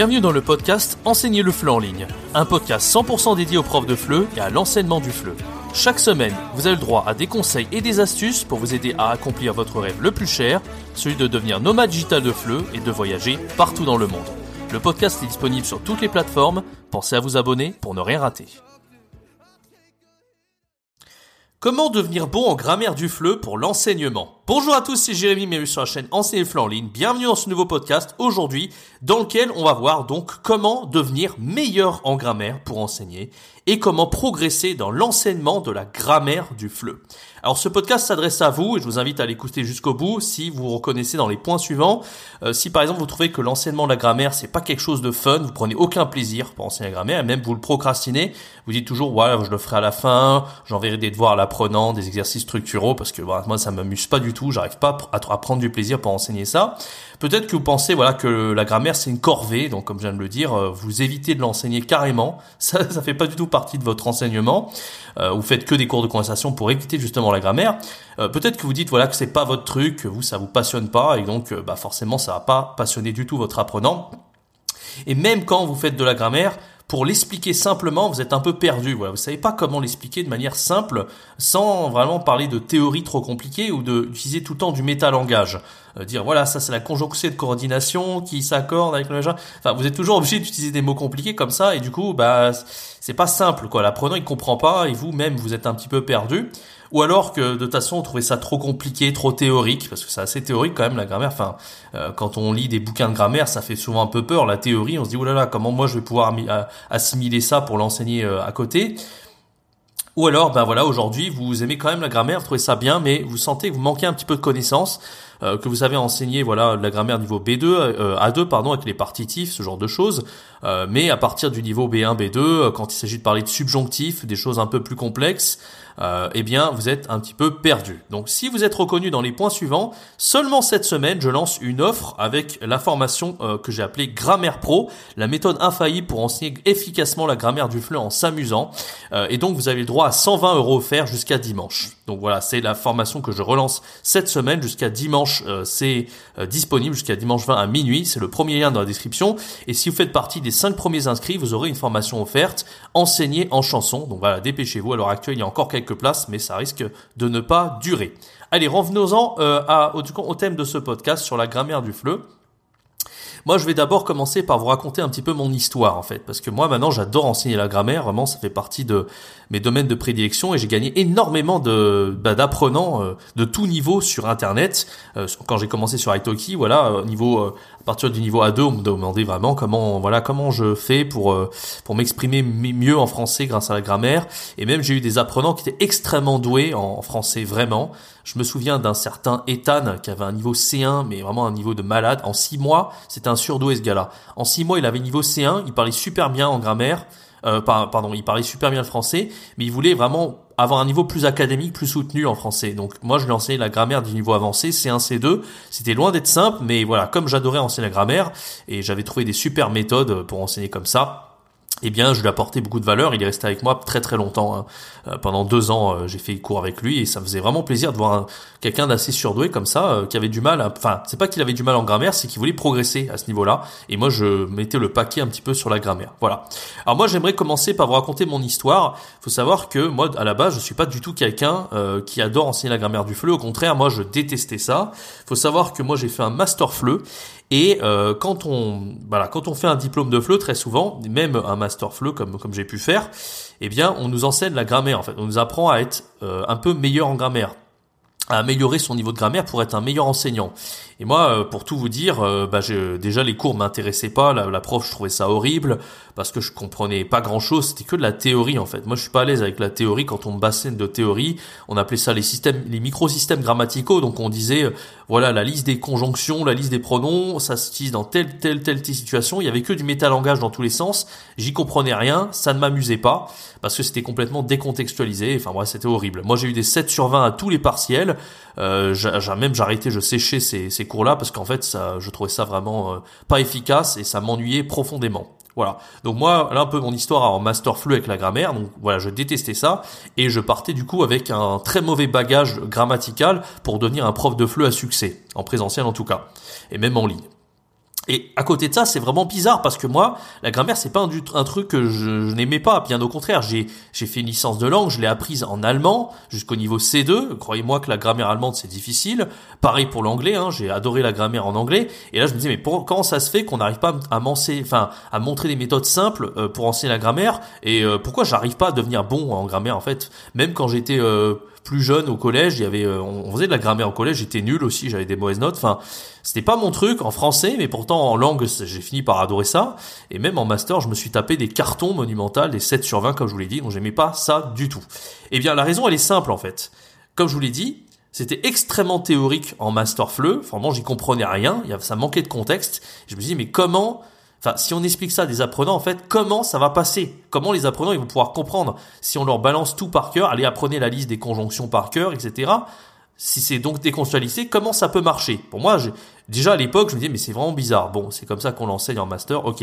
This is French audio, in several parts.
Bienvenue dans le podcast Enseigner le FLE en ligne, un podcast 100% dédié aux profs de FLE et à l'enseignement du FLE. Chaque semaine, vous avez le droit à des conseils et des astuces pour vous aider à accomplir votre rêve le plus cher, celui de devenir nomade digital de FLE et de voyager partout dans le monde. Le podcast est disponible sur toutes les plateformes, pensez à vous abonner pour ne rien rater. Comment devenir bon en grammaire du FLE pour l'enseignement? Bonjour à tous, c'est Jérémy, bienvenue sur la chaîne Enseigner le FLE en ligne. Bienvenue dans ce nouveau podcast aujourd'hui dans lequel on va voir donc comment devenir meilleur en grammaire pour enseigner et comment progresser dans l'enseignement de la grammaire du FLE. Alors ce podcast s'adresse à vous et je vous invite à l'écouter jusqu'au bout si vous reconnaissez dans les points suivants. Euh, si par exemple vous trouvez que l'enseignement de la grammaire c'est pas quelque chose de fun, vous prenez aucun plaisir pour enseigner la grammaire et même vous le procrastinez, vous dites toujours ouais je le ferai à la fin, j'enverrai des devoirs à l'apprenant, des exercices structuraux parce que moi ça m'amuse pas du tout, j'arrive pas à, prendre du plaisir pour enseigner ça. Peut-être que vous pensez voilà que la grammaire c'est une corvée, donc comme je viens de le dire, euh, vous évitez de l'enseigner carrément. Ça, ça fait pas du tout partie de votre enseignement. Euh, vous faites que des cours de conversation pour éviter justement la grammaire. Euh, peut-être que vous dites voilà que c'est pas votre truc, que vous ça vous passionne pas et donc euh, bah forcément ça va pas passionner du tout votre apprenant. Et même quand vous faites de la grammaire, pour l'expliquer simplement, vous êtes un peu perdu. Voilà, vous savez pas comment l'expliquer de manière simple, sans vraiment parler de théorie trop compliquée ou de utiliser tout le temps du métalangage. Euh, dire voilà, ça c'est la conjonction de coordination qui s'accorde avec le machin. Enfin, vous êtes toujours obligé d'utiliser des mots compliqués comme ça et du coup, bah c'est pas simple quoi. L'apprenant il comprend pas et vous-même vous êtes un petit peu perdu ou alors que de toute façon on trouvait ça trop compliqué, trop théorique, parce que c'est assez théorique quand même la grammaire. Enfin, euh, quand on lit des bouquins de grammaire, ça fait souvent un peu peur. La théorie, on se dit oh là là, comment moi je vais pouvoir assimiler ça pour l'enseigner euh, à côté? Ou alors, ben voilà, aujourd'hui, vous aimez quand même la grammaire, trouvez ça bien, mais vous sentez que vous manquez un petit peu de connaissances, euh, que vous avez enseigné, voilà, la grammaire niveau B2, euh, A2, pardon, avec les partitifs, ce genre de choses. Euh, mais à partir du niveau B1, B2, quand il s'agit de parler de subjonctifs, des choses un peu plus complexes, eh bien, vous êtes un petit peu perdu. Donc, si vous êtes reconnu dans les points suivants, seulement cette semaine, je lance une offre avec la formation que j'ai appelée Grammaire Pro, la méthode infaillible pour enseigner efficacement la grammaire du fleu en s'amusant. et donc, vous avez le droit à 120 euros offerts jusqu'à dimanche. Donc voilà, c'est la formation que je relance cette semaine jusqu'à dimanche. C'est disponible jusqu'à dimanche 20 à minuit. C'est le premier lien dans la description. Et si vous faites partie des 5 premiers inscrits, vous aurez une formation offerte enseignée en chanson. Donc voilà, dépêchez-vous. À l'heure actuelle, il y a encore quelques places, mais ça risque de ne pas durer. Allez, revenons-en euh, au, au thème de ce podcast sur la grammaire du fleu. Moi, je vais d'abord commencer par vous raconter un petit peu mon histoire, en fait, parce que moi, maintenant, j'adore enseigner la grammaire. Vraiment, ça fait partie de mes domaines de prédilection et j'ai gagné énormément de bah, d'apprenants euh, de tout niveau sur Internet. Euh, quand j'ai commencé sur Italki, voilà, au niveau euh, à partir du niveau A2, on me demandait vraiment comment voilà comment je fais pour pour m'exprimer mieux en français grâce à la grammaire. Et même j'ai eu des apprenants qui étaient extrêmement doués en français, vraiment. Je me souviens d'un certain Ethan qui avait un niveau C1, mais vraiment un niveau de malade. En six mois, c'était un surdoué ce gars-là. En six mois, il avait niveau C1, il parlait super bien en grammaire. Euh, pardon, il parlait super bien le français, mais il voulait vraiment avoir un niveau plus académique, plus soutenu en français. Donc moi, je lui enseigné la grammaire du niveau avancé, C1, C2. C'était loin d'être simple, mais voilà, comme j'adorais enseigner la grammaire, et j'avais trouvé des super méthodes pour enseigner comme ça, eh bien, je lui ai apporté beaucoup de valeur. Il est resté avec moi très très longtemps. Hein. Euh, pendant deux ans, euh, j'ai fait cours avec lui et ça faisait vraiment plaisir de voir quelqu'un d'assez surdoué comme ça, euh, qui avait du mal. À... Enfin, c'est pas qu'il avait du mal en grammaire, c'est qu'il voulait progresser à ce niveau-là. Et moi, je mettais le paquet un petit peu sur la grammaire. Voilà. Alors moi, j'aimerais commencer par vous raconter mon histoire. Faut savoir que moi, à la base, je suis pas du tout quelqu'un qui adore enseigner la grammaire du fleu. Au contraire, moi, je détestais ça. Faut savoir que moi, j'ai fait un master fleu et euh, quand on voilà, quand on fait un diplôme de FLE, très souvent, même un master FLE comme comme j'ai pu faire, eh bien, on nous enseigne la grammaire. En fait, on nous apprend à être euh, un peu meilleur en grammaire à améliorer son niveau de grammaire pour être un meilleur enseignant. Et moi, euh, pour tout vous dire, euh, bah, déjà les cours m'intéressaient pas, la, la, prof je trouvais ça horrible parce que je comprenais pas grand chose, c'était que de la théorie en fait. Moi je suis pas à l'aise avec la théorie quand on me bassine de théorie, on appelait ça les systèmes, les microsystèmes grammaticaux, donc on disait euh, voilà la liste des conjonctions, la liste des pronoms, ça se utilise dans telle telle telle situation, il y avait que du métalangage dans tous les sens, j'y comprenais rien, ça ne m'amusait pas parce que c'était complètement décontextualisé, enfin bref c'était horrible. Moi j'ai eu des 7 sur 20 à tous les partiels, euh, même j'arrêtais, je séchais ces, ces cours-là parce qu'en fait, ça, je trouvais ça vraiment euh, pas efficace et ça m'ennuyait profondément. Voilà. Donc moi, là un peu mon histoire en master flux avec la grammaire. Donc voilà, je détestais ça et je partais du coup avec un très mauvais bagage grammatical pour devenir un prof de flux à succès, en présentiel en tout cas, et même en ligne. Et à côté de ça, c'est vraiment bizarre parce que moi, la grammaire, c'est pas un, truc que je, n'aimais pas. Bien au contraire, j'ai fait une licence de langue, je l'ai apprise en allemand jusqu'au niveau C2. Croyez-moi que la grammaire allemande c'est difficile. Pareil pour l'anglais, hein, j'ai adoré la grammaire en anglais. Et là, je me disais mais comment ça se fait qu'on n'arrive pas à montrer des méthodes simples euh, pour enseigner la grammaire? Et euh, pourquoi j'arrive pas à devenir bon en grammaire en fait? Même quand j'étais euh, plus jeune au collège, il y avait, euh, on faisait de la grammaire au collège, j'étais nul aussi, j'avais des mauvaises notes. Enfin, c'était pas mon truc en français, mais pourtant en langue, j'ai fini par adorer ça. Et même en master, je me suis tapé des cartons monumentaux, des 7 sur 20 comme je vous l'ai dit, donc j'aimais pas ça du tout. Eh bien, la raison, elle est simple en fait. Comme je vous l'ai dit, c'était extrêmement théorique en master fleu. Vraiment, j'y comprenais rien. Ça manquait de contexte. Je me dis, mais comment Enfin, si on explique ça des apprenants, en fait, comment ça va passer? Comment les apprenants ils vont pouvoir comprendre? Si on leur balance tout par cœur, allez apprenez la liste des conjonctions par cœur, etc. Si c'est donc décontextualisé, comment ça peut marcher? Pour moi, déjà à l'époque, je me disais mais c'est vraiment bizarre. Bon, c'est comme ça qu'on l'enseigne en master, ok.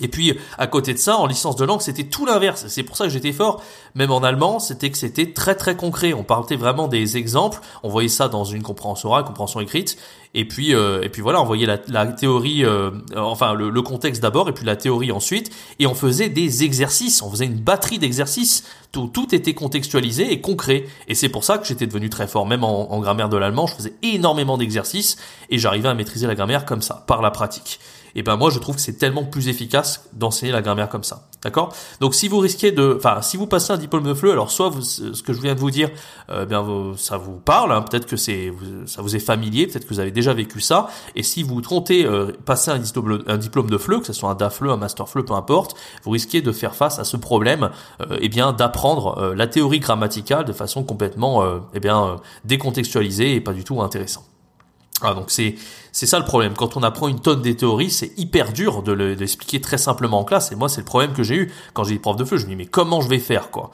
Et puis à côté de ça, en licence de langue, c'était tout l'inverse. C'est pour ça que j'étais fort. Même en allemand, c'était que c'était très très concret. On parlait vraiment des exemples. On voyait ça dans une compréhension orale, compréhension écrite. Et puis euh, et puis voilà, on voyait la, théorie, euh, enfin le, contexte d'abord, et puis la théorie ensuite. Et on faisait des exercices. On faisait une batterie d'exercices. Tout tout était contextualisé et concret. Et c'est pour ça que j'étais devenu très fort. Même en grammaire de l'allemand, je faisais énormément d'exercices et j'arrivais à maîtriser la grammaire comme ça, par la pratique et ben moi je trouve que c'est tellement plus efficace d'enseigner la grammaire comme ça. D'accord? Donc si vous risquez de enfin si vous passez un diplôme de FLE, alors soit vous, ce que je viens de vous dire euh, bien ça vous parle, hein, peut-être que c'est ça vous est familier, peut-être que vous avez déjà vécu ça et si vous comptez euh, passer un diplôme de FLE, que ce soit un DAFLE, un master FLE, peu importe, vous risquez de faire face à ce problème euh, eh bien d'apprendre euh, la théorie grammaticale de façon complètement eh bien décontextualisée et pas du tout intéressant. Ah, donc c'est c'est ça le problème. Quand on apprend une tonne des théories, c'est hyper dur de l'expliquer très simplement en classe. Et moi, c'est le problème que j'ai eu quand j'ai des profs de feu. Je me dis mais comment je vais faire quoi?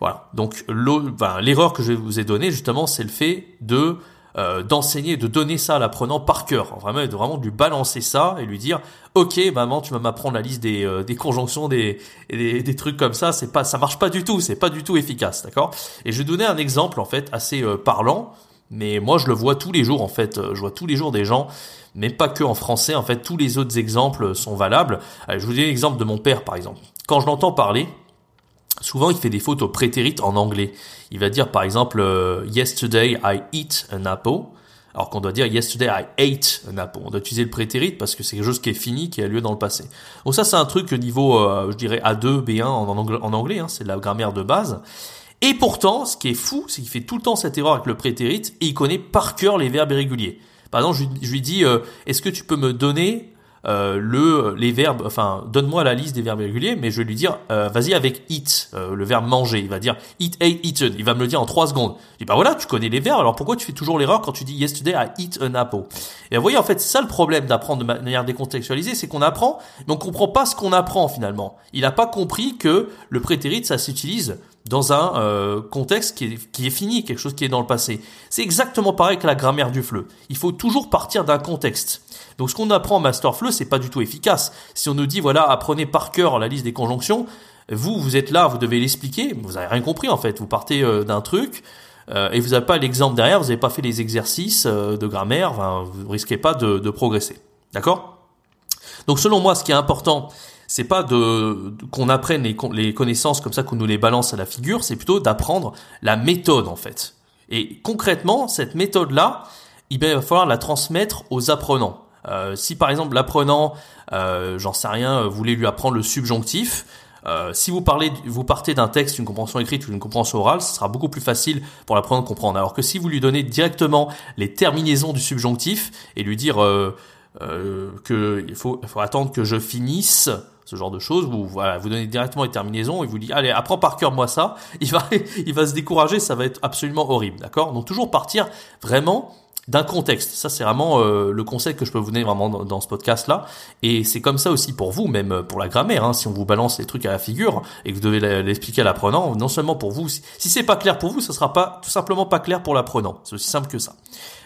Voilà. Donc l'erreur que je vous ai donnée justement, c'est le fait de euh, d'enseigner, de donner ça à l'apprenant par cœur, vraiment, de vraiment lui balancer ça et lui dire, ok, maman, tu vas m'apprendre la liste des, euh, des conjonctions, des, des, des trucs comme ça, c'est pas, ça marche pas du tout, c'est pas du tout efficace, d'accord? Et je vais donner un exemple en fait assez euh, parlant mais moi, je le vois tous les jours, en fait. Euh, je vois tous les jours des gens, mais pas que en français. En fait, tous les autres exemples sont valables. je vous dis l'exemple de mon père, par exemple. Quand je l'entends parler, souvent, il fait des fautes au prétérit en anglais. Il va dire, par exemple, euh, Yesterday, I eat an apple. Alors qu'on doit dire Yesterday, I ate an apple. On doit utiliser le prétérit parce que c'est quelque chose qui est fini, qui a lieu dans le passé. Donc ça, c'est un truc niveau, euh, je dirais, A2, B1 en anglais. En anglais hein, c'est de la grammaire de base. Et pourtant, ce qui est fou, c'est qu'il fait tout le temps cette erreur avec le prétérit et il connaît par cœur les verbes irréguliers. Par exemple, je, lui dis, euh, est-ce que tu peux me donner euh, le les verbes, enfin donne-moi la liste des verbes irréguliers, mais je vais lui dire euh, vas-y avec eat, le verbe manger. Il va dire eat, ate, eaten. Il va me le dire en trois secondes. Je dis bah voilà, tu connais les verbes, alors pourquoi tu fais toujours l'erreur quand tu dis yesterday I eat an apple? Et vous voyez en fait c'est ça le problème d'apprendre de manière décontextualisée, c'est qu'on apprend, mais on comprend pas ce qu'on apprend finalement. Il n'a pas compris que le prétérit ça s'utilise dans un euh, contexte qui est, fini, quelque chose qui est dans le passé. C'est exactement pareil que la grammaire du fleu. Il faut toujours partir d'un contexte. Donc ce qu'on apprend en master fleu, c'est pas du tout efficace. Si on nous dit voilà, apprenez par cœur la liste des conjonctions, vous vous êtes là, vous devez l'expliquer, vous avez rien compris en fait. Vous partez euh, d'un truc euh, et vous n'avez pas l'exemple derrière, vous n'avez pas fait les exercices de grammaire, enfin, vous risquez pas de progresser. D'accord? Donc selon moi, ce qui est important, c'est pas de, qu'on apprenne les, connaissances comme ça qu'on nous les balance à la figure, c'est plutôt d'apprendre la méthode en fait. Et concrètement, cette méthode-là, il va falloir la transmettre aux apprenants. Euh, si par exemple l'apprenant, euh, j'en sais rien, voulait lui apprendre le subjonctif, euh, si vous parlez, vous partez d'un texte, une compréhension écrite ou une compréhension orale, ce sera beaucoup plus facile pour l'apprenant de comprendre. Alors que si vous lui donnez directement les terminaisons du subjonctif et lui dire euh, euh, faut attendre que je finisse, ce genre de choses, vous voilà, vous donnez directement les terminaisons et vous dit allez apprends par cœur moi ça, il va il va se décourager, ça va être absolument horrible, d'accord? Donc toujours partir vraiment d'un contexte. Ça, c'est vraiment euh, le conseil que je peux vous donner vraiment dans, ce podcast-là. Et c'est comme ça aussi pour vous, même pour la grammaire. Hein, si on vous balance les trucs à la figure et que vous devez l'expliquer à l'apprenant, non seulement pour vous, si, si c'est pas clair pour vous, ça sera pas tout simplement pas clair pour l'apprenant. C'est aussi simple que ça.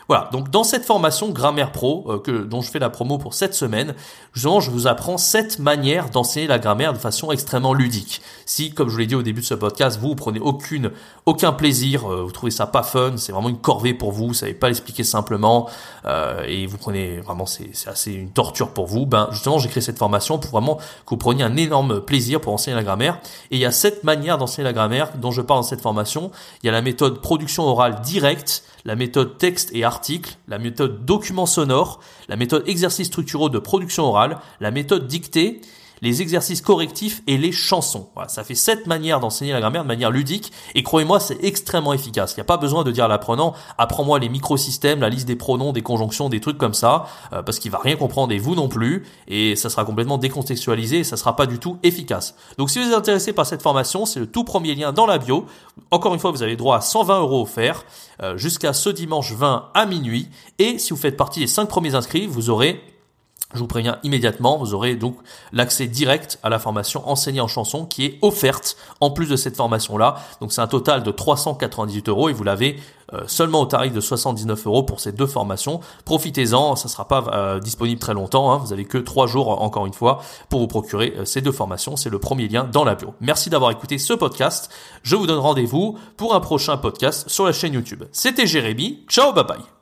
Voilà, donc dans cette formation Grammaire Pro, euh, que, dont je fais la promo pour cette semaine, justement, je vous apprends sept manières d'enseigner la grammaire de façon extrêmement ludique. Si, comme je l'ai dit au début de ce podcast, vous, vous prenez aucune, aucun plaisir, euh, vous trouvez ça pas fun, c'est vraiment une corvée pour vous, vous savez pas l'expliquer simplement, euh, et vous prenez vraiment, c'est assez une torture pour vous, ben justement, j'ai créé cette formation pour vraiment que vous preniez un énorme plaisir pour enseigner la grammaire. Et il y a sept manières d'enseigner la grammaire dont je parle dans cette formation. Il y a la méthode production orale directe, la méthode texte et article, la méthode document sonore, la méthode exercice structuraux de production orale, la méthode dictée les exercices correctifs et les chansons. Voilà, ça fait sept manières d'enseigner la grammaire de manière ludique et croyez-moi, c'est extrêmement efficace. Il n'y a pas besoin de dire à l'apprenant, apprends-moi les microsystèmes, la liste des pronoms, des conjonctions, des trucs comme ça, euh, parce qu'il va rien comprendre et vous non plus, et ça sera complètement décontextualisé et ça sera pas du tout efficace. Donc si vous êtes intéressé par cette formation, c'est le tout premier lien dans la bio. Encore une fois, vous avez droit à 120 euros offerts euh, jusqu'à ce dimanche 20 à minuit. Et si vous faites partie des 5 premiers inscrits, vous aurez je vous préviens immédiatement, vous aurez donc l'accès direct à la formation enseignée en chanson qui est offerte en plus de cette formation-là. Donc c'est un total de 398 euros et vous l'avez euh, seulement au tarif de 79 euros pour ces deux formations. Profitez-en, ça ne sera pas euh, disponible très longtemps. Hein. Vous avez que trois jours encore une fois pour vous procurer euh, ces deux formations. C'est le premier lien dans la bio. Merci d'avoir écouté ce podcast. Je vous donne rendez-vous pour un prochain podcast sur la chaîne YouTube. C'était Jérémy. Ciao, bye bye.